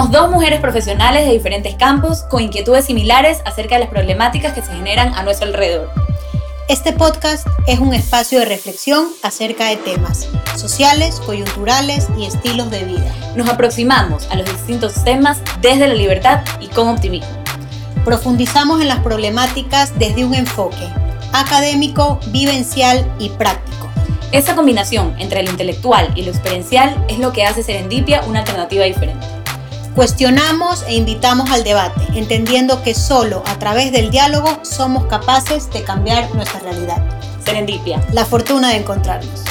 Somos dos mujeres profesionales de diferentes campos con inquietudes similares acerca de las problemáticas que se generan a nuestro alrededor. Este podcast es un espacio de reflexión acerca de temas sociales, coyunturales y estilos de vida. Nos aproximamos a los distintos temas desde la libertad y con optimismo. Profundizamos en las problemáticas desde un enfoque académico, vivencial y práctico. Esa combinación entre lo intelectual y lo experiencial es lo que hace Serendipia una alternativa diferente. Cuestionamos e invitamos al debate, entendiendo que solo a través del diálogo somos capaces de cambiar nuestra realidad. Serendipia. La fortuna de encontrarnos.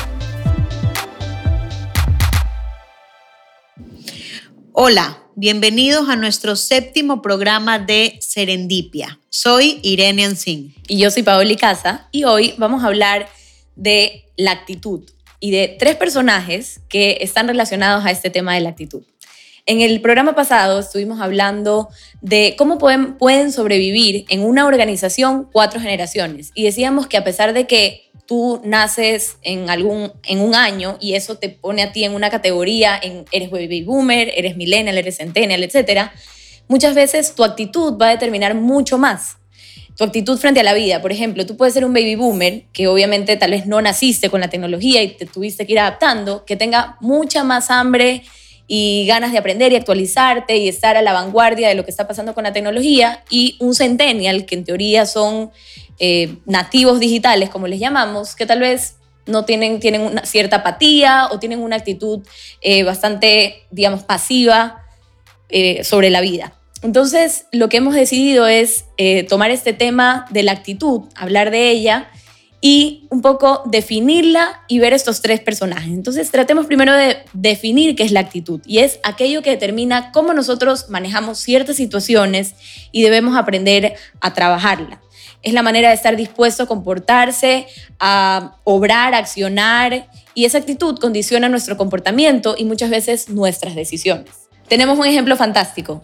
Hola, bienvenidos a nuestro séptimo programa de Serendipia. Soy Irene Ancín. Y yo soy Paoli Casa y hoy vamos a hablar de la actitud y de tres personajes que están relacionados a este tema de la actitud. En el programa pasado estuvimos hablando de cómo pueden, sobrevivir en una organización cuatro generaciones y decíamos que a pesar de que tú naces en, algún, en un año y eso te pone a ti en una categoría, en, eres baby boomer, eres millennial, eres centennial, etc., muchas veces tu actitud va a determinar mucho más tu actitud frente a la vida. Por ejemplo, tú puedes ser un baby boomer, que obviamente tal vez no naciste con la tecnología y te tuviste que ir adaptando, que tenga mucha más hambre y ganas de aprender y actualizarte y estar a la vanguardia de lo que está pasando con la tecnología, y un centennial, que en teoría son eh, nativos digitales, como les llamamos, que tal vez no tienen, tienen una cierta apatía o tienen una actitud eh, bastante, digamos, pasiva eh, sobre la vida. Entonces, lo que hemos decidido es tomar este tema de la actitud, hablar de ella y un poco definirla y ver estos tres personajes. Entonces, tratemos primero de definir qué es la actitud y es aquello que determina cómo nosotros manejamos ciertas situaciones y debemos aprender a trabajarla. Es la manera de estar dispuesto a comportarse, a obrar, a accionar y esa actitud condiciona nuestro comportamiento y muchas veces nuestras decisiones. Tenemos un ejemplo fantástico.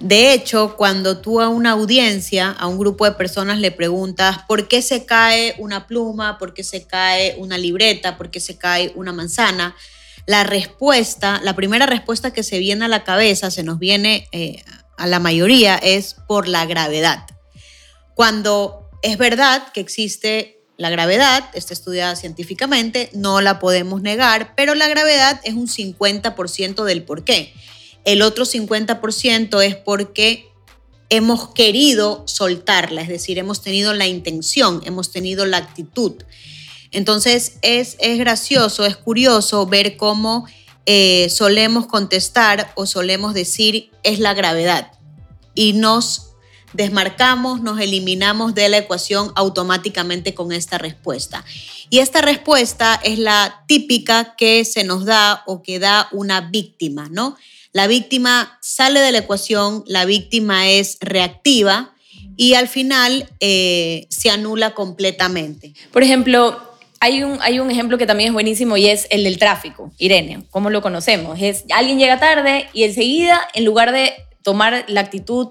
De hecho, cuando tú a una audiencia, a un grupo de personas le preguntas por qué se cae una pluma, por qué se cae una libreta, por qué se cae una manzana, la respuesta, la primera respuesta que se viene a la cabeza, se nos viene eh, a la mayoría, es por la gravedad. Cuando es verdad que existe la gravedad, está estudiada científicamente, no la podemos negar, pero la gravedad es un 50% del por qué. El otro 50% es porque hemos querido soltarla, es decir, hemos tenido la intención, hemos tenido la actitud. Entonces es, es gracioso, es curioso ver cómo eh, solemos contestar o solemos decir es la gravedad y nos desmarcamos, nos eliminamos de la ecuación automáticamente con esta respuesta. Y esta respuesta es la típica que se nos da o que da una víctima, ¿no? La víctima sale de la ecuación, la víctima es reactiva y al final eh, se anula completamente. Por ejemplo, hay un, hay un ejemplo que también es buenísimo y es el del tráfico. Irene, ¿cómo lo conocemos? Es alguien llega tarde y enseguida, en lugar de tomar la actitud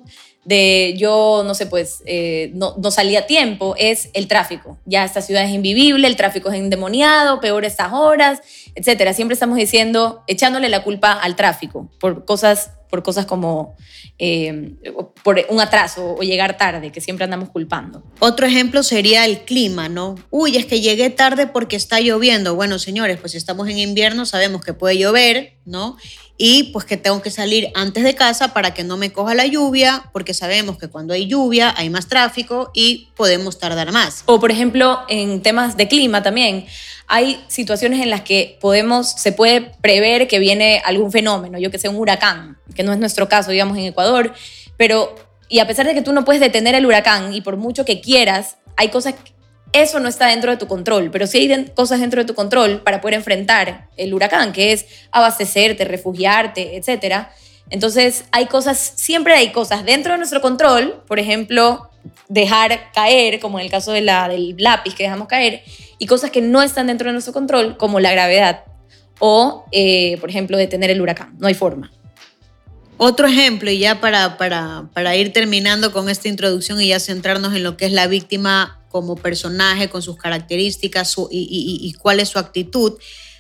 de yo, no sé, pues eh, no, no salí a tiempo, es el tráfico. Ya esta ciudad es invivible, el tráfico es endemoniado, peor estas horas, etcétera. Siempre estamos diciendo, echándole la culpa al tráfico por cosas, por cosas como eh, por un atraso o llegar tarde, que siempre andamos culpando. Otro ejemplo sería el clima, ¿no? Uy, es que llegué tarde porque está lloviendo. Bueno, señores, pues si estamos en invierno sabemos que puede llover, ¿no? Y pues que tengo que salir antes de casa para que no me coja la lluvia, porque sabemos que cuando hay lluvia hay más tráfico y podemos tardar más. O por ejemplo, en temas de clima también, hay situaciones en las que podemos, se puede prever que viene algún fenómeno, yo que sé, un huracán, que no es nuestro caso, digamos, en Ecuador, pero y a pesar de que tú no puedes detener el huracán y por mucho que quieras, hay cosas eso no está dentro de tu control, pero sí hay cosas dentro de tu control para poder enfrentar el huracán, que es abastecerte, refugiarte, etc. Entonces, hay cosas, siempre hay cosas dentro de nuestro control, por ejemplo, dejar caer, como en el caso de la, del lápiz que dejamos caer, y cosas que no están dentro de nuestro control, como la gravedad, o, eh, por ejemplo, detener el huracán. No hay forma. Otro ejemplo, y ya para, para, para ir terminando con esta introducción y ya centrarnos en lo que es la víctima como personaje, con sus características y, cuál es su actitud.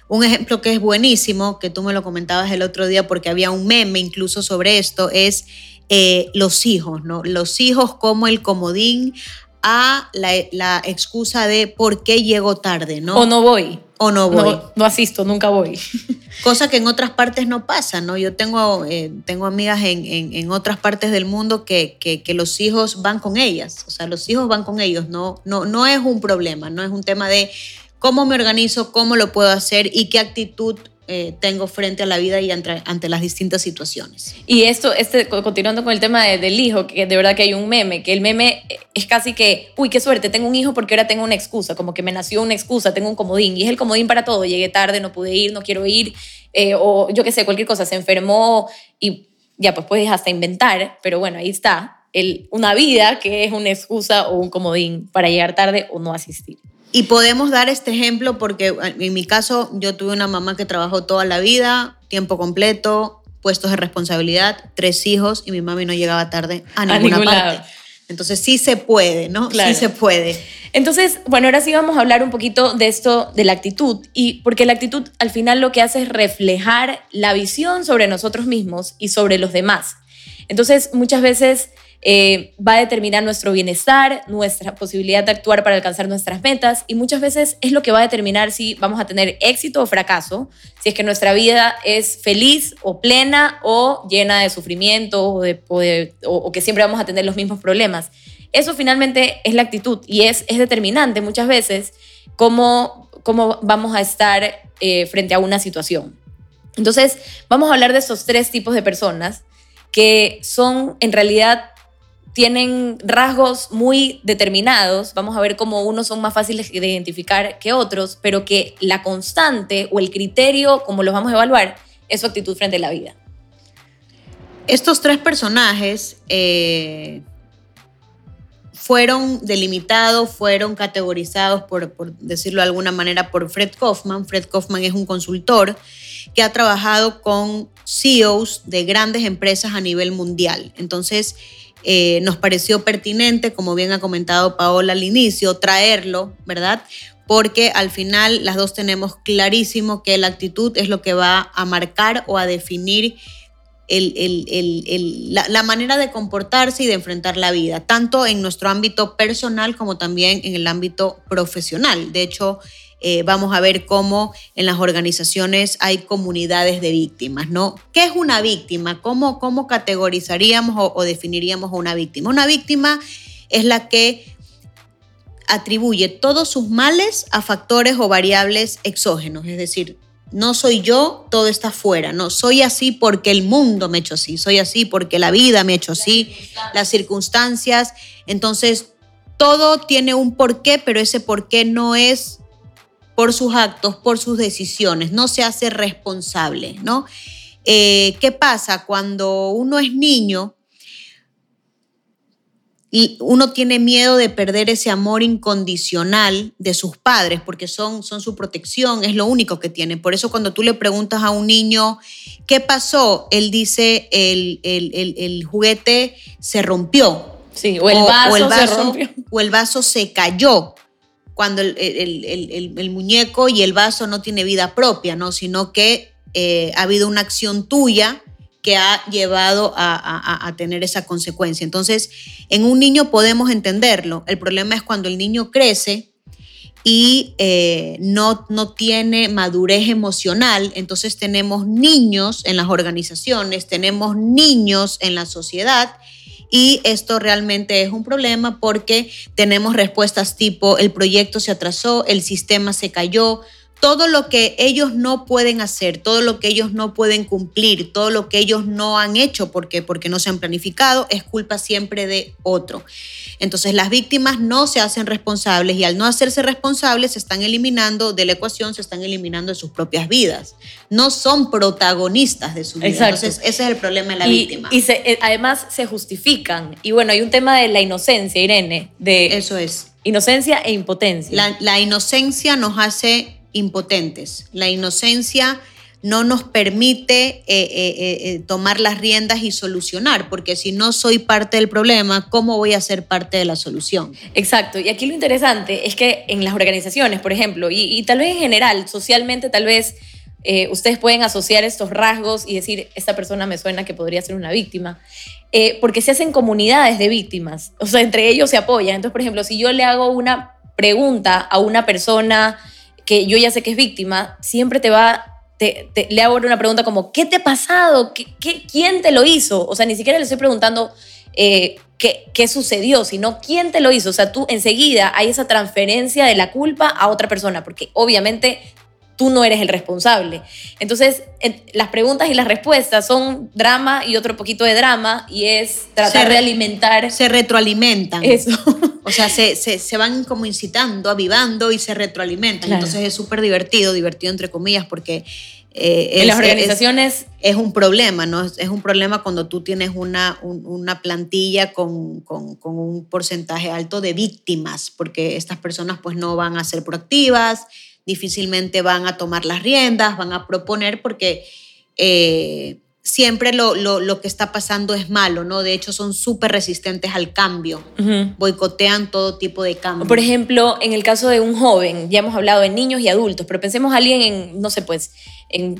Un ejemplo que es buenísimo, que tú me lo comentabas el otro día porque había un meme incluso sobre esto, es eh, los hijos, ¿no? Los hijos como el comodín a la, excusa de por qué llego tarde, ¿no? O no voy. O no voy. No, asisto, nunca voy. Cosa que en otras partes no pasa, ¿no? Yo tengo, eh, tengo amigas en, en, otras partes del mundo que, que, que, los hijos van con ellas, o sea, los hijos van con ellos, no, no, no es un problema, no es un tema de cómo me organizo, cómo lo puedo hacer y qué actitud eh, tengo frente a la vida y ante, las distintas situaciones. Y esto, este, continuando con el tema del hijo, que de verdad que hay un meme, que el meme es casi que, uy, qué suerte, tengo un hijo porque ahora tengo una excusa, como que me nació una excusa, tengo un comodín, y es el comodín para todo, llegué tarde, no pude ir, no quiero ir, eh, o yo qué sé, cualquier cosa, se enfermó y ya, pues puedes hasta inventar, pero bueno, ahí está, el, una vida que es una excusa o un comodín para llegar tarde o no asistir. Y podemos dar este ejemplo porque en mi caso yo tuve una mamá que trabajó toda la vida, tiempo completo, puestos de responsabilidad, tres hijos y mi mami no llegaba tarde a ninguna parte. Entonces sí se puede, ¿no? Sí se puede. Entonces, bueno, ahora sí vamos a hablar un poquito de esto, de la actitud, y porque la actitud al final lo que hace es reflejar la visión sobre nosotros mismos y sobre los demás. Entonces, muchas veces eh, va a determinar nuestro bienestar, nuestra posibilidad de actuar para alcanzar nuestras metas y muchas veces es lo que va a determinar si vamos a tener éxito o fracaso, si es que nuestra vida es feliz o plena o llena de sufrimiento o, que siempre vamos a tener los mismos problemas. Eso finalmente es la actitud y es, determinante muchas veces cómo, cómo vamos a estar eh, frente a una situación. Entonces, vamos a hablar de esos tres tipos de personas que son en realidad tienen rasgos muy determinados, vamos a ver cómo unos son más fáciles de identificar que otros, pero que la constante o el criterio, como los vamos a evaluar, es su actitud frente a la vida. Estos tres personajes eh, fueron delimitados, fueron categorizados, por, por, decirlo de alguna manera, por Fred Kaufman. Fred Kaufman es un consultor que ha trabajado con CEOs de grandes empresas a nivel mundial. Entonces, eh, nos pareció pertinente, como bien ha comentado Paola al inicio, traerlo, ¿verdad? Porque al final las dos tenemos clarísimo que la actitud es lo que va a marcar o a definir la, manera de comportarse y de enfrentar la vida, tanto en nuestro ámbito personal como también en el ámbito profesional. De hecho, eh, vamos a ver cómo en las organizaciones hay comunidades de víctimas, ¿no? ¿Qué es una víctima? ¿Cómo, cómo categorizaríamos o, definiríamos a una víctima? Una víctima es la que atribuye todos sus males a factores o variables exógenos, es decir, no soy yo, todo está afuera, no, soy así porque el mundo me ha hecho así, soy así porque la vida me ha hecho así, las circunstancias, entonces todo tiene un porqué, pero ese porqué no es por sus actos, por sus decisiones, no se hace responsable, ¿no? Eh, ¿Qué pasa cuando uno es niño? y uno tiene miedo de perder ese amor incondicional de sus padres porque son, son su protección, es lo único que tiene. Por eso cuando tú le preguntas a un niño, ¿qué pasó? Él dice, el, el, juguete se rompió. Sí, o el vaso, se rompió. O el vaso se cayó cuando el, muñeco y el vaso no tiene vida propia, ¿no? sino que eh, ha habido una acción tuya que ha llevado a, tener esa consecuencia. Entonces, en un niño podemos entenderlo. El problema es cuando el niño crece y eh, no, no tiene madurez emocional. Entonces tenemos niños en las organizaciones, tenemos niños en la sociedad y esto realmente es un problema porque tenemos respuestas tipo el proyecto se atrasó, el sistema se cayó, todo lo que ellos no pueden hacer, todo lo que ellos no pueden cumplir, todo lo que ellos no han hecho porque, porque no se han planificado, es culpa siempre de otro. Entonces las víctimas no se hacen responsables y al no hacerse responsables se están eliminando de la ecuación, se están eliminando de sus propias vidas. No son protagonistas de su vida. Entonces ese es el problema de la víctima. Y eh, además se justifican. Y bueno, hay un tema de la inocencia, Irene. De Eso es. Inocencia e impotencia. La, la inocencia nos hace impotentes. La inocencia no nos permite eh, eh, eh, tomar las riendas y solucionar, porque si no soy parte del problema, ¿cómo voy a ser parte de la solución? Exacto, y aquí lo interesante es que en las organizaciones, por ejemplo, y, tal vez en general, socialmente tal vez ustedes pueden asociar estos rasgos y decir, esta persona me suena que podría ser una víctima, porque se hacen comunidades de víctimas, o sea, entre ellos se apoyan. Entonces, por ejemplo, si yo le hago una pregunta a una persona que yo ya sé que es víctima, siempre te va le hago una pregunta como, ¿qué te ha pasado? ¿Qué, quién te lo hizo? O sea, ni siquiera le estoy preguntando eh, qué, qué sucedió, sino quién te lo hizo. O sea, tú enseguida hay esa transferencia de la culpa a otra persona, porque obviamente tú no eres el responsable. Entonces, las preguntas y las respuestas son drama y otro poquito de drama y es tratar de alimentar. Se retroalimentan. Eso. O sea, se, se, van como incitando, avivando y se retroalimentan. Entonces es súper divertido, divertido entre comillas, porque... Eh, en las organizaciones... Es, un problema, ¿no? Es un problema cuando tú tienes una, una plantilla con, con, con, un porcentaje alto de víctimas, porque estas personas pues no van a ser proactivas, difícilmente van a tomar las riendas, van a proponer porque eh, siempre lo, lo, que está pasando es malo, ¿no? De hecho, son súper resistentes al cambio, boicotean todo tipo de cambio. Por ejemplo, en el caso de un joven, ya hemos hablado de niños y adultos, pero pensemos a alguien en, no sé, pues, en,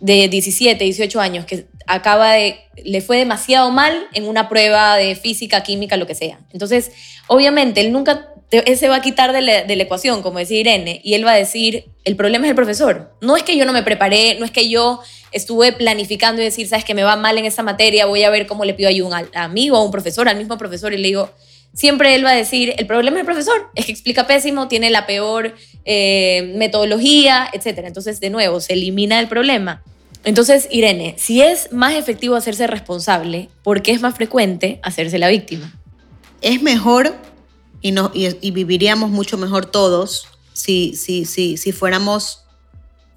de 17, 18 años que acaba de, le fue demasiado mal en una prueba de física, química, lo que sea. Entonces, obviamente, él nunca él se va a quitar de la, ecuación, como decía Irene, y él va a decir, el problema es el profesor. No es que yo no me preparé, no es que yo estuve planificando y decir, sabes que me va mal en esta materia, voy a ver cómo le pido a un amigo, a un profesor, al mismo profesor, y le digo, siempre él va a decir, el problema es el profesor, es que explica pésimo, tiene la peor eh, metodología, etc. Entonces, de nuevo, se elimina el problema. Entonces, Irene, si es más efectivo hacerse responsable, ¿por qué es más frecuente hacerse la víctima? Es mejor y, viviríamos mucho mejor todos si, si, si, si fuéramos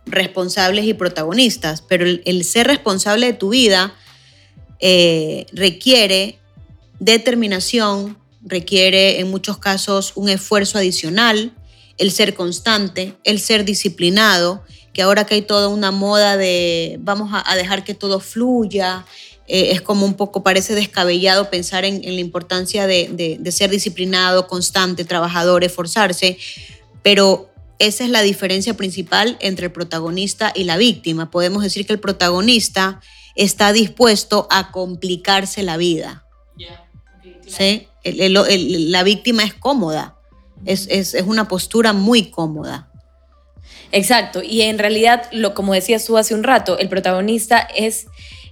responsables y protagonistas. Pero el, ser responsable de tu vida eh, requiere determinación, requiere en muchos casos un esfuerzo adicional, el ser constante, el ser disciplinado, que ahora que hay toda una moda de vamos a dejar que todo fluya, eh, es como un poco, parece descabellado pensar en, la importancia de, ser disciplinado, constante, trabajador, esforzarse, pero esa es la diferencia principal entre el protagonista y la víctima. Podemos decir que el protagonista está dispuesto a complicarse la vida. ¿Sí? la víctima es cómoda, es, una postura muy cómoda. Exacto, y en realidad, lo, como decías tú hace un rato, el protagonista es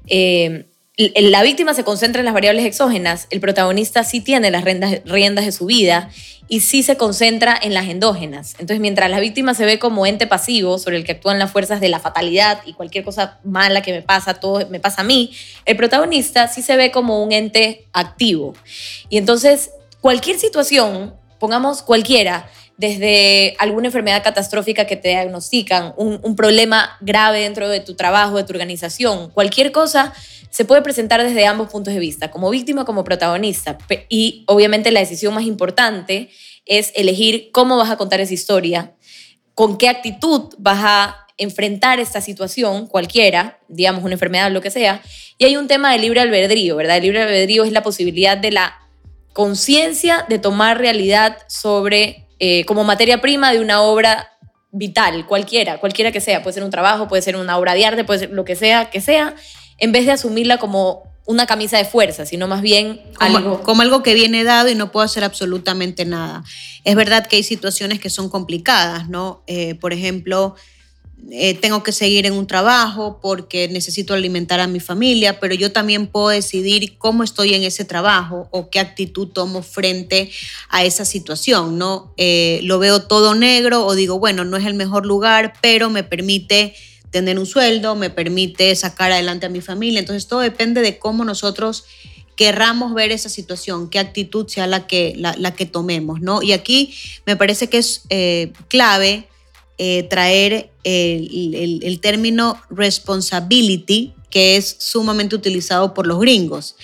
eh, la víctima se concentra en las variables exógenas, el protagonista sí tiene las riendas, de su vida y sí se concentra en las endógenas. Entonces, mientras la víctima se ve como ente pasivo sobre el que actúan las fuerzas de la fatalidad y cualquier cosa mala que me pasa, todo me pasa a mí, el protagonista sí se ve como un ente activo. Y entonces, cualquier situación, pongamos cualquiera, desde alguna enfermedad catastrófica que te diagnostican, un problema grave dentro de tu trabajo, de tu organización, cualquier cosa se puede presentar desde ambos puntos de vista, como víctima, como protagonista. Y obviamente la decisión más importante es elegir cómo vas a contar esa historia, con qué actitud vas a enfrentar esta situación, cualquiera, digamos una enfermedad, lo que sea. Y hay un tema de libre albedrío, ¿verdad? El libre albedrío es la posibilidad de la conciencia de tomar realidad sobre, eh, como materia prima de una obra vital, cualquiera, cualquiera que sea. Puede ser un trabajo, puede ser una obra de arte, puede ser lo que sea, que sea en vez de asumirla como una camisa de fuerza, sino más bien como algo... Como algo que viene dado y no puedo hacer absolutamente nada. Es verdad que hay situaciones que son complicadas, ¿no? Eh, por ejemplo, eh, tengo que seguir en un trabajo porque necesito alimentar a mi familia, pero yo también puedo decidir cómo estoy en ese trabajo o qué actitud tomo frente a esa situación, ¿no? Eh, lo veo todo negro o digo, bueno, no es el mejor lugar, pero me permite tener un sueldo, me permite sacar adelante a mi familia. Entonces todo depende de cómo nosotros querramos ver esa situación, qué actitud sea la que, la, que tomemos, ¿no? Y aquí me parece que es eh, clave eh, traer el, término responsibility, que es sumamente utilizado por los gringos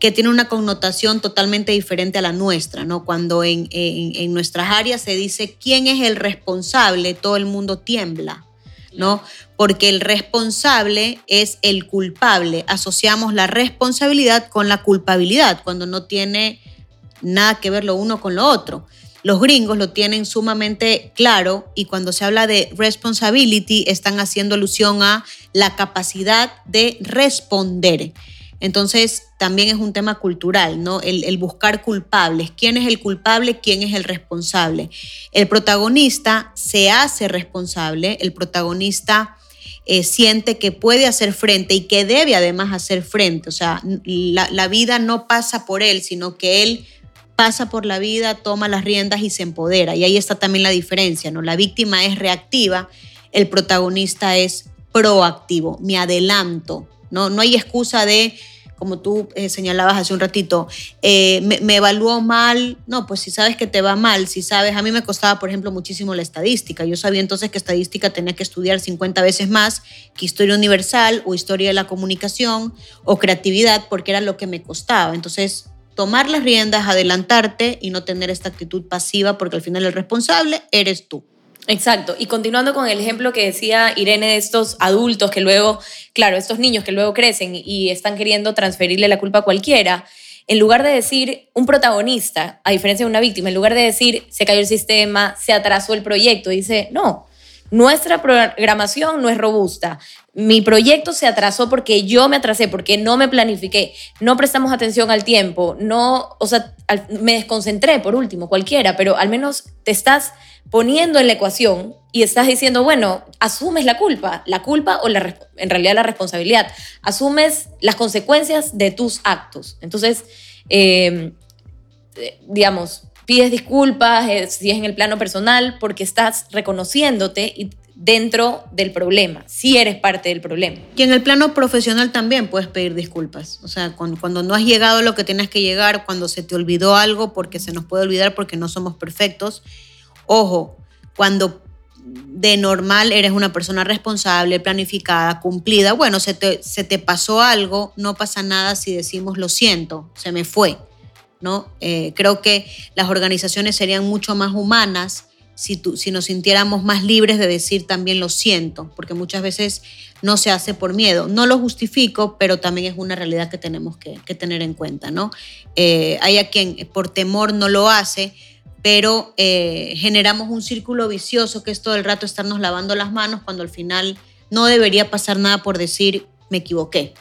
que tiene una connotación totalmente diferente a la nuestra, ¿no? Cuando en, en nuestras áreas se dice quién es el responsable, todo el mundo tiembla ¿no? Porque el responsable es el culpable. Asociamos la responsabilidad con la culpabilidad, cuando no tiene nada que ver lo uno con lo otro. Los gringos lo tienen sumamente claro y cuando se habla de responsibility están haciendo alusión a la capacidad de responder. Entonces, también es un tema cultural, ¿no? El, buscar culpables. ¿Quién es el culpable? ¿Quién es el responsable? El protagonista se hace responsable, el protagonista eh, siente que puede hacer frente y que debe además hacer frente. O sea, la, la vida no pasa por él, sino que él pasa por la vida, toma las riendas y se empodera. Y ahí está también la diferencia, ¿no? La víctima es reactiva, el protagonista es proactivo, me adelanto, ¿no? No hay excusa de, como tú eh, señalabas hace un ratito, eh, me, evaluó mal. No, pues si sabes que te va mal, si sabes, a mí me costaba, por ejemplo, muchísimo la estadística. Yo sabía entonces que estadística tenía que estudiar 50 veces más que historia universal o historia de la comunicación o creatividad, porque era lo que me costaba. Entonces, tomar las riendas, adelantarte y no tener esta actitud pasiva, porque al final el responsable eres tú. Exacto. Y continuando con el ejemplo que decía Irene de estos adultos que luego, claro, estos niños que luego crecen y están queriendo transferirle la culpa a cualquiera, en lugar de decir un protagonista, a diferencia de una víctima, en lugar de decir se cayó el sistema, se atrasó el proyecto, dice, no, nuestra programación no es robusta. Mi proyecto se atrasó porque yo me atrasé, porque no me planifiqué, no prestamos atención al tiempo, no, o sea, me desconcentré por último, cualquiera, pero al menos te estás poniendo en la ecuación y estás diciendo, bueno, asumes la culpa, la culpa o la, en realidad la responsabilidad, asumes las consecuencias de tus actos. Entonces, eh, digamos, pides disculpas, eh, si es en el plano personal, porque estás reconociéndote y dentro del problema, si eres parte del problema. Y en el plano profesional también puedes pedir disculpas. O sea, cuando, cuando, no has llegado a lo que tienes que llegar, cuando se te olvidó algo, porque se nos puede olvidar porque no somos perfectos. Ojo, cuando de normal eres una persona responsable, planificada, cumplida, bueno, se te, se te pasó algo, no pasa nada si decimos lo siento, se me fue. ¿no? Eh, creo que las organizaciones serían mucho más humanas si, si nos sintiéramos más libres de decir también lo siento, porque muchas veces no se hace por miedo. No lo justifico, pero también es una realidad que tenemos que, tener en cuenta, ¿no? Eh, hay a quien por temor no lo hace, pero eh, generamos un círculo vicioso que es todo el rato estarnos lavando las manos cuando al final no debería pasar nada por decir me equivoqué.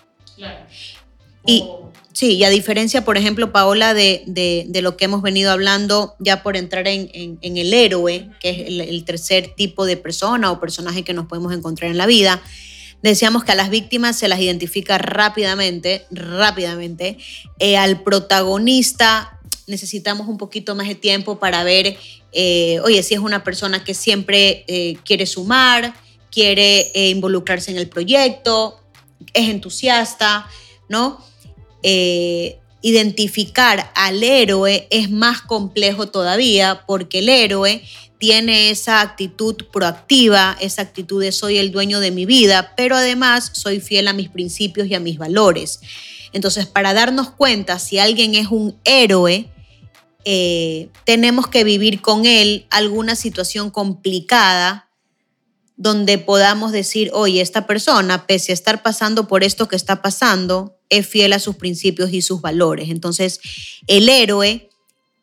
Y, Sí, y a diferencia, por ejemplo, Paola, de, de, lo que hemos venido hablando, ya por entrar en, en, el héroe, que es el, tercer tipo de persona o personaje que nos podemos encontrar en la vida, decíamos que a las víctimas se las identifica rápidamente, rápidamente. Eh, al protagonista necesitamos un poquito más de tiempo para ver, eh, oye, si es una persona que siempre eh, quiere sumar, quiere involucrarse en el proyecto, es entusiasta, ¿no? Eh, identificar al héroe es más complejo todavía porque el héroe tiene esa actitud proactiva, esa actitud de soy el dueño de mi vida, pero además soy fiel a mis principios y a mis valores. Entonces, para darnos cuenta si alguien es un héroe, eh, tenemos que vivir con él alguna situación complicada donde podamos decir, oye, esta persona, pese a estar pasando por esto que está pasando, es fiel a sus principios y sus valores. Entonces, el héroe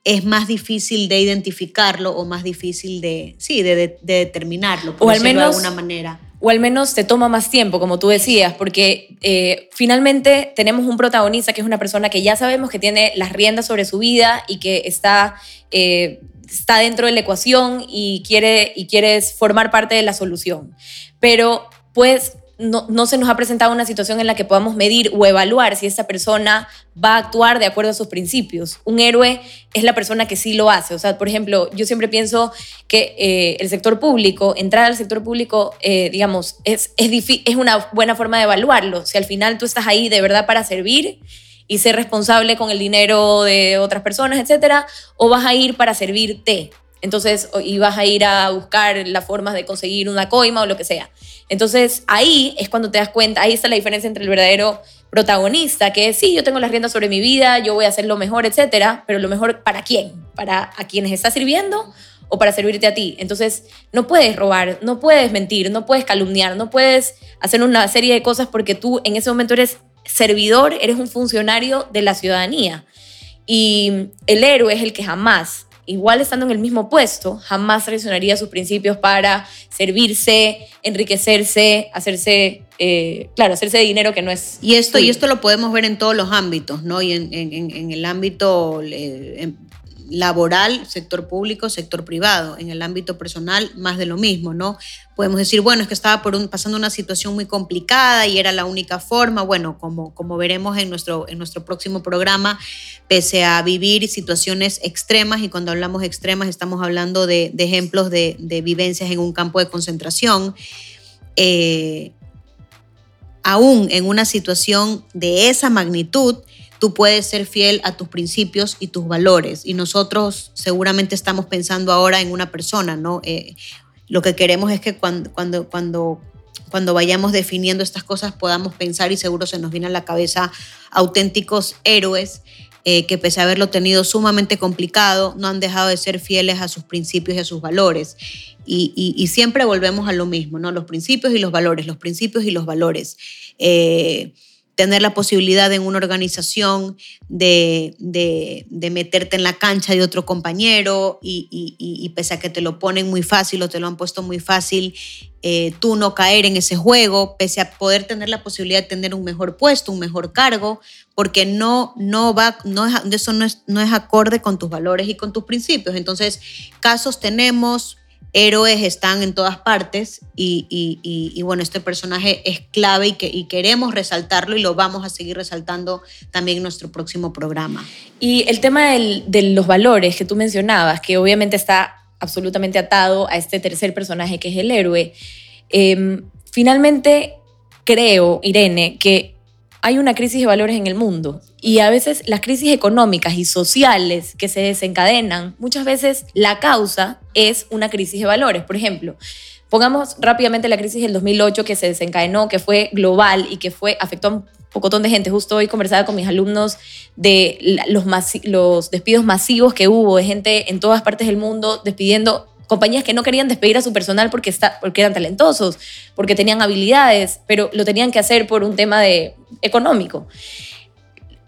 es más difícil de identificarlo o más difícil de, sí, de, determinarlo, por o al menos, de alguna manera. O al menos te toma más tiempo, como tú decías, porque eh, finalmente tenemos un protagonista que es una persona que ya sabemos que tiene las riendas sobre su vida y que está, eh, está dentro de la ecuación y quiere, y quieres formar parte de la solución. Pero pues no, se nos ha presentado una situación en la que podamos medir o evaluar si esa persona va a actuar de acuerdo a sus principios. Un héroe es la persona que sí lo hace. O sea, por ejemplo, yo siempre pienso que eh, el sector público, entrar al sector público, eh, digamos, es, es, es una buena forma de evaluarlo. Si al final tú estás ahí de verdad para servir y ser responsable con el dinero de otras personas, etcétera, o vas a ir para servirte. Entonces, y vas a ir a buscar las formas de conseguir una coima o lo que sea. Entonces, ahí es cuando te das cuenta, ahí está la diferencia entre el verdadero protagonista, que es, sí, yo tengo las riendas sobre mi vida, yo voy a hacer lo mejor, etcétera, pero lo mejor para quién? ¿Para a quienes está sirviendo o para servirte a ti. Entonces, no puedes robar, no puedes mentir, no puedes calumniar, no puedes hacer una serie de cosas porque tú en ese momento eres servidor, eres un funcionario de la ciudadanía. Y el héroe es el que jamás igual estando en el mismo puesto, jamás traicionaría sus principios para servirse, enriquecerse, hacerse, eh, claro, hacerse dinero que no es. Y esto, y esto lo podemos ver en todos los ámbitos, ¿no? Y en, en el ámbito eh, laboral, sector público, sector privado. En el ámbito personal, más de lo mismo, ¿no? Podemos decir, bueno, es que estaba por pasando una situación muy complicada y era la única forma. Bueno, como, como veremos en nuestro, en nuestro próximo programa, pese a vivir situaciones extremas, y cuando hablamos extremas estamos hablando de, ejemplos de, vivencias en un campo de concentración, eh, aún en una situación de esa magnitud, tú puedes ser fiel a tus principios y tus valores. Y nosotros seguramente estamos pensando ahora en una persona, ¿no? Eh, lo que queremos es que cuando, cuando, cuando, cuando vayamos definiendo estas cosas podamos pensar y seguro se nos viene a la cabeza auténticos héroes eh, que pese a haberlo tenido sumamente complicado, no han dejado de ser fieles a sus principios y a sus valores. Y, siempre volvemos a lo mismo, ¿no? Los principios y los valores, los principios y los valores. Eh, tener la posibilidad en una organización de, meterte en la cancha de otro compañero y, pese a que te lo ponen muy fácil o te lo han puesto muy fácil, eh, tú no caer en ese juego, pese a poder tener la posibilidad de tener un mejor puesto, un mejor cargo, porque no, no va, no eso no es, no es acorde con tus valores y con tus principios. Entonces, casos tenemos, héroes están en todas partes y, bueno, este personaje es clave y, que, y queremos resaltarlo y lo vamos a seguir resaltando también en nuestro próximo programa. Y el tema de los valores que tú mencionabas, que obviamente está absolutamente atado a este tercer personaje que es el héroe, em, finalmente creo, Irene, que hay una crisis de valores en el mundo y a veces las crisis económicas y sociales que se desencadenan, muchas veces la causa es una crisis de valores. Por ejemplo, pongamos rápidamente la crisis del 2008 que se desencadenó, que fue global y que fue afectó a un pocotón de gente. Justo hoy conversaba con mis alumnos de los, los despidos masivos que hubo de gente en todas partes del mundo despidiendo compañías que no querían despedir a su personal porque, está, porque eran talentosos, porque tenían habilidades, pero lo tenían que hacer por un tema de, económico.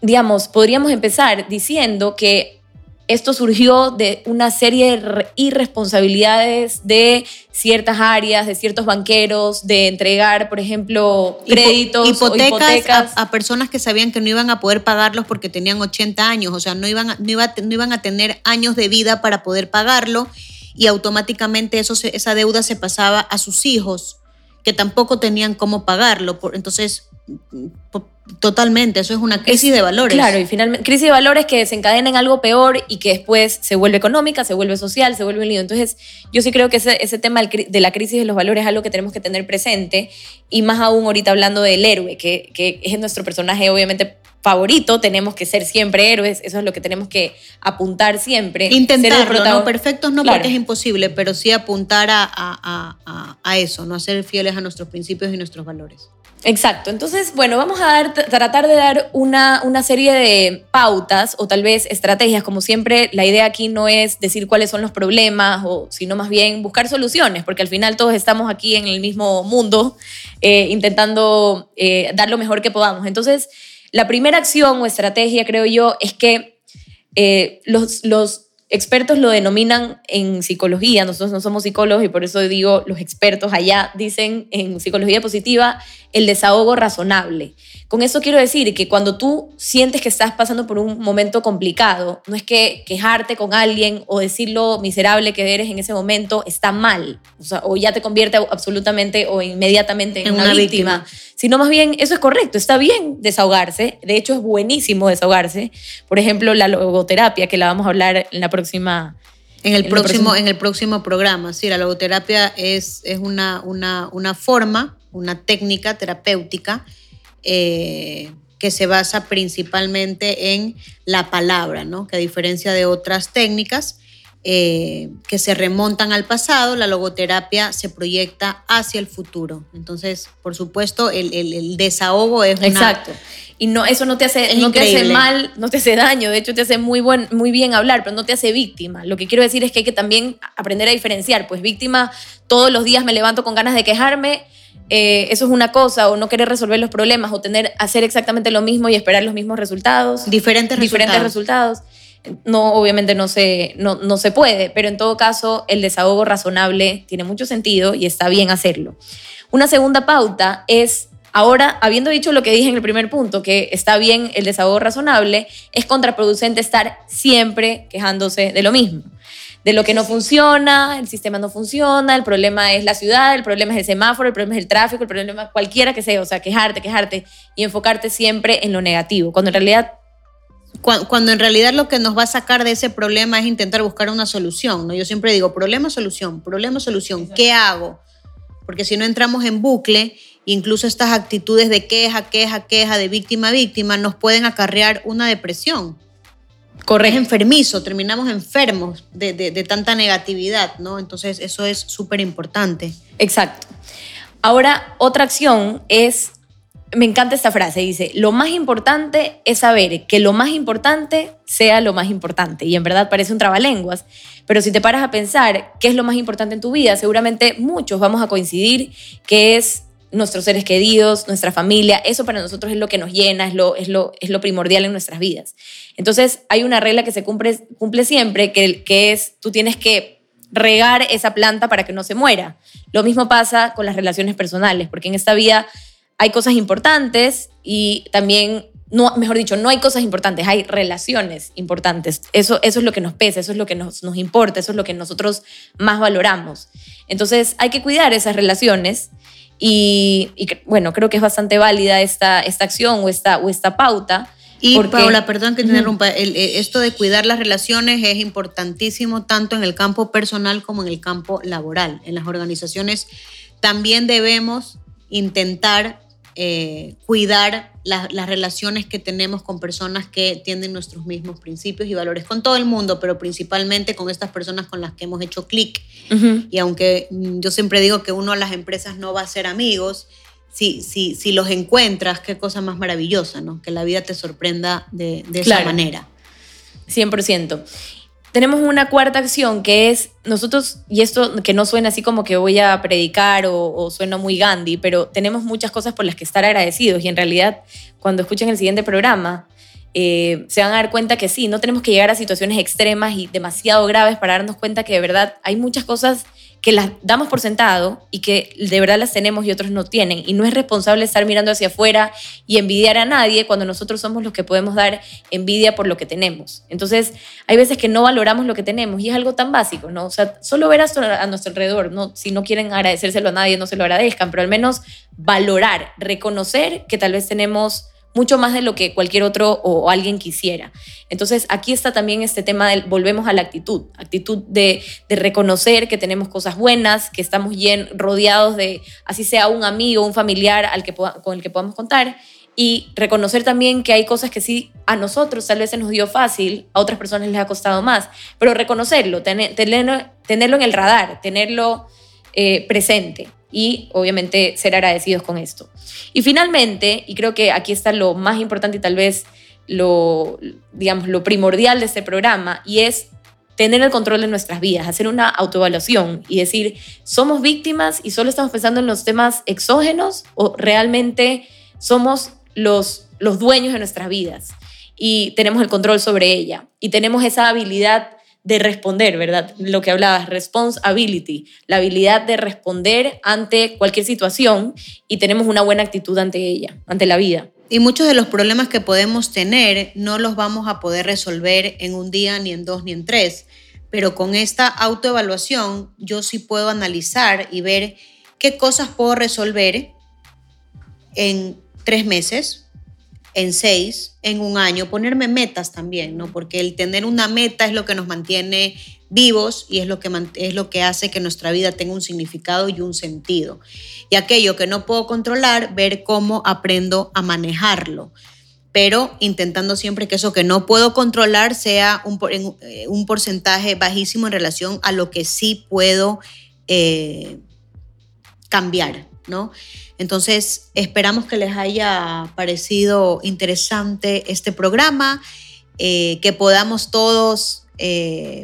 Digamos, podríamos empezar diciendo que esto surgió de una serie de irresponsabilidades de ciertas áreas, de ciertos banqueros, de entregar, por ejemplo, créditos hipotecas, A, personas que sabían que no iban a poder pagarlos porque tenían 80 años, o sea, no iban, no, no iban a tener años de vida para poder pagarlo y automáticamente eso esa deuda se pasaba a sus hijos que tampoco tenían cómo pagarlo. Entonces, totalmente, eso es una crisis de valores. Claro, y finalmente, crisis de valores que desencadena en algo peor y que después se vuelve económica, se vuelve social, se vuelve un lío. Entonces, yo sí creo que ese, ese tema de la crisis de los valores es algo que tenemos que tener presente y más aún ahorita hablando del héroe, que, que es nuestro personaje obviamente favorito, tenemos que ser siempre héroes, eso es lo que tenemos que apuntar siempre. Intentarlo, no perfectos no porque es imposible, pero sí apuntar a, a, a, eso, no ser fieles a nuestros principios y nuestros valores. Exacto, entonces, bueno, vamos a dar, tratar de dar una, una serie de pautas o tal vez estrategias, como siempre, la idea aquí no es decir cuáles son los problemas, o, sino más bien buscar soluciones, porque al final todos estamos aquí en el mismo mundo eh, intentando eh, dar lo mejor que podamos. Entonces, la primera acción o estrategia, creo yo, es que eh, los, los expertos lo denominan en psicología, nosotros no somos psicólogos y por eso digo, los expertos allá dicen en psicología positiva el desahogo razonable. Con eso quiero decir que cuando tú sientes que estás pasando por un momento complicado, no es que quejarte con alguien o decir lo miserable que eres en ese momento está mal, o, ya te convierte absolutamente o inmediatamente en, una, víctima, sino más bien eso es correcto, está bien desahogarse, de hecho es buenísimo desahogarse. Por ejemplo, la logoterapia, que la vamos a hablar en la próxima en el, próximo, en el próximo programa, sí, la logoterapia es, es una, una, una forma, una técnica terapéutica eh, que se basa principalmente en la palabra, ¿no? que a diferencia de otras técnicas, eh, que se remontan al pasado, la logoterapia se proyecta hacia el futuro. Entonces, por supuesto, el, desahogo es Exacto. Y no, eso no te hace, no te hace mal, no te hace daño, de hecho te hace muy, buen, muy bien hablar, pero no te hace víctima. Lo que quiero decir es que hay que también aprender a diferenciar, pues víctima, todos los días me levanto con ganas de quejarme, eh, eso es una cosa, o no querer resolver los problemas, o tener, hacer exactamente lo mismo y esperar los mismos resultados. Diferentes, diferentes resultados. No, obviamente no se, no, no se puede, pero en todo caso el desahogo razonable tiene mucho sentido y está bien hacerlo. Una segunda pauta es Ahora, habiendo dicho lo que dije en el primer punto, que está bien el desahogo razonable, es contraproducente estar siempre quejándose de lo mismo de lo que no funciona, el sistema no funciona, el problema es la ciudad, el problema es el semáforo, el problema es el tráfico, el problema cualquiera que sea, o sea, quejarte, quejarte y enfocarte siempre en lo negativo, cuando en realidad cuando, en realidad lo que nos va a sacar de ese problema es intentar buscar una solución, ¿no? Yo siempre digo, problema, solución, problema, solución, ¿qué hago? Porque si no entramos en bucle, incluso estas actitudes de queja, queja, queja, de víctima, víctima, nos pueden acarrear una depresión. Es enfermizo, terminamos enfermos de, de, tanta negatividad, ¿no? Entonces eso es súper importante. Exacto. Ahora, otra acción es, me encanta esta frase, dice, lo más importante es saber que lo más importante sea lo más importante. Y en verdad parece un trabalenguas, pero si te paras a pensar qué es lo más importante en tu vida, seguramente muchos vamos a coincidir que es nuestros seres queridos, nuestra familia, eso para nosotros es lo que nos llena, es lo, es lo, es lo primordial en nuestras vidas. Entonces hay una regla que se cumple, siempre, que, que es tú tienes que regar esa planta para que no se muera. Lo mismo pasa con las relaciones personales, porque en esta vida hay cosas importantes y también, no, mejor dicho, no hay cosas importantes, hay relaciones importantes. Eso, eso es lo que nos pesa, eso es lo que nos, nos importa, eso es lo que nosotros más valoramos. Entonces hay que cuidar esas relaciones y, bueno, creo que es bastante válida esta, esta acción o esta, o esta pauta. Y Paula, perdón que te interrumpa, eh, esto de cuidar las relaciones es importantísimo tanto en el campo personal como en el campo laboral. En las organizaciones también debemos intentar eh, cuidar las relaciones que tenemos con personas que tienen nuestros mismos principios y valores, con todo el mundo, pero principalmente con estas personas con las que hemos hecho clic. Y aunque yo siempre digo que uno a las empresas no va a ser amigos, si, si, si los encuentras, qué cosa más maravillosa, ¿no? Que la vida te sorprenda de, de esa manera. 100% tenemos una cuarta acción que es nosotros, y esto que no suena así como que voy a predicar o, suena muy Gandhi, pero tenemos muchas cosas por las que estar agradecidos. Y en realidad cuando escuchen el siguiente programa eh, se van a dar cuenta que sí, no tenemos que llegar a situaciones extremas y demasiado graves para darnos cuenta que de verdad hay muchas cosas que las damos por sentado y que de verdad las tenemos y otros no tienen. Y no es responsable estar mirando hacia afuera y envidiar a nadie cuando nosotros somos los que podemos dar envidia por lo que tenemos. Entonces, hay veces que no valoramos lo que tenemos y es algo tan básico, ¿no? O sea, solo ver a, nuestro alrededor, ¿no? Si no quieren agradecérselo a nadie, no se lo agradezcan, pero al menos valorar, reconocer que tal vez tenemos mucho más de lo que cualquier otro o, alguien quisiera. Entonces, aquí está también este tema del, volvemos a la actitud, actitud de, reconocer que tenemos cosas buenas, que estamos bien rodeados de, así sea un amigo, un familiar al que, con el que podamos contar, y reconocer también que hay cosas que sí a nosotros tal vez se nos dio fácil, a otras personas les ha costado más, pero reconocerlo, tenerlo, tenerlo en el radar, tenerlo eh, presente y obviamente ser agradecidos con esto. Y finalmente, y creo que aquí está lo más importante y tal vez lo, digamos, lo primordial de este programa, y es tener el control de nuestras vidas, hacer una autoevaluación y decir, ¿somos víctimas y solo estamos pensando en los temas exógenos o realmente somos los, los dueños de nuestras vidas y tenemos el control sobre ella y tenemos esa habilidad de responder, ¿verdad? Lo que hablabas, responsibility, la habilidad de responder ante cualquier situación y tenemos una buena actitud ante ella, ante la vida. Y muchos de los problemas que podemos tener no los vamos a poder resolver en un día, ni en dos, ni en tres. Pero con esta autoevaluación yo sí puedo analizar y ver qué cosas puedo resolver en tres meses, en seis, en un año, ponerme metas también, ¿no? Porque el tener una meta es lo que nos mantiene vivos y es lo que, es lo que hace que nuestra vida tenga un significado y un sentido. Y aquello que no puedo controlar, ver cómo aprendo a manejarlo. pero intentando siempre que eso que no puedo controlar sea un, eh, porcentaje bajísimo en relación a lo que sí puedo eh, cambiar, ¿no? Entonces, esperamos que les haya parecido interesante este programa, eh, que podamos todos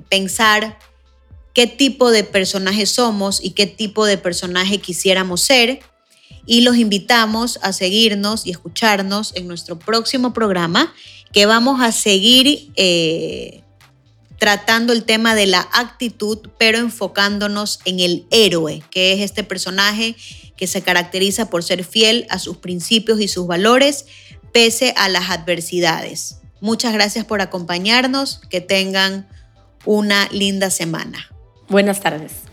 pensar qué tipo de personaje somos y qué tipo de personaje quisiéramos ser y los invitamos a seguirnos y escucharnos en nuestro próximo programa que vamos a seguir eh, tratando el tema de la actitud, pero enfocándonos en el héroe, que es este personaje que se caracteriza por ser fiel a sus principios y sus valores pese a las adversidades. Muchas gracias por acompañarnos, que tengan una linda semana. Buenas tardes.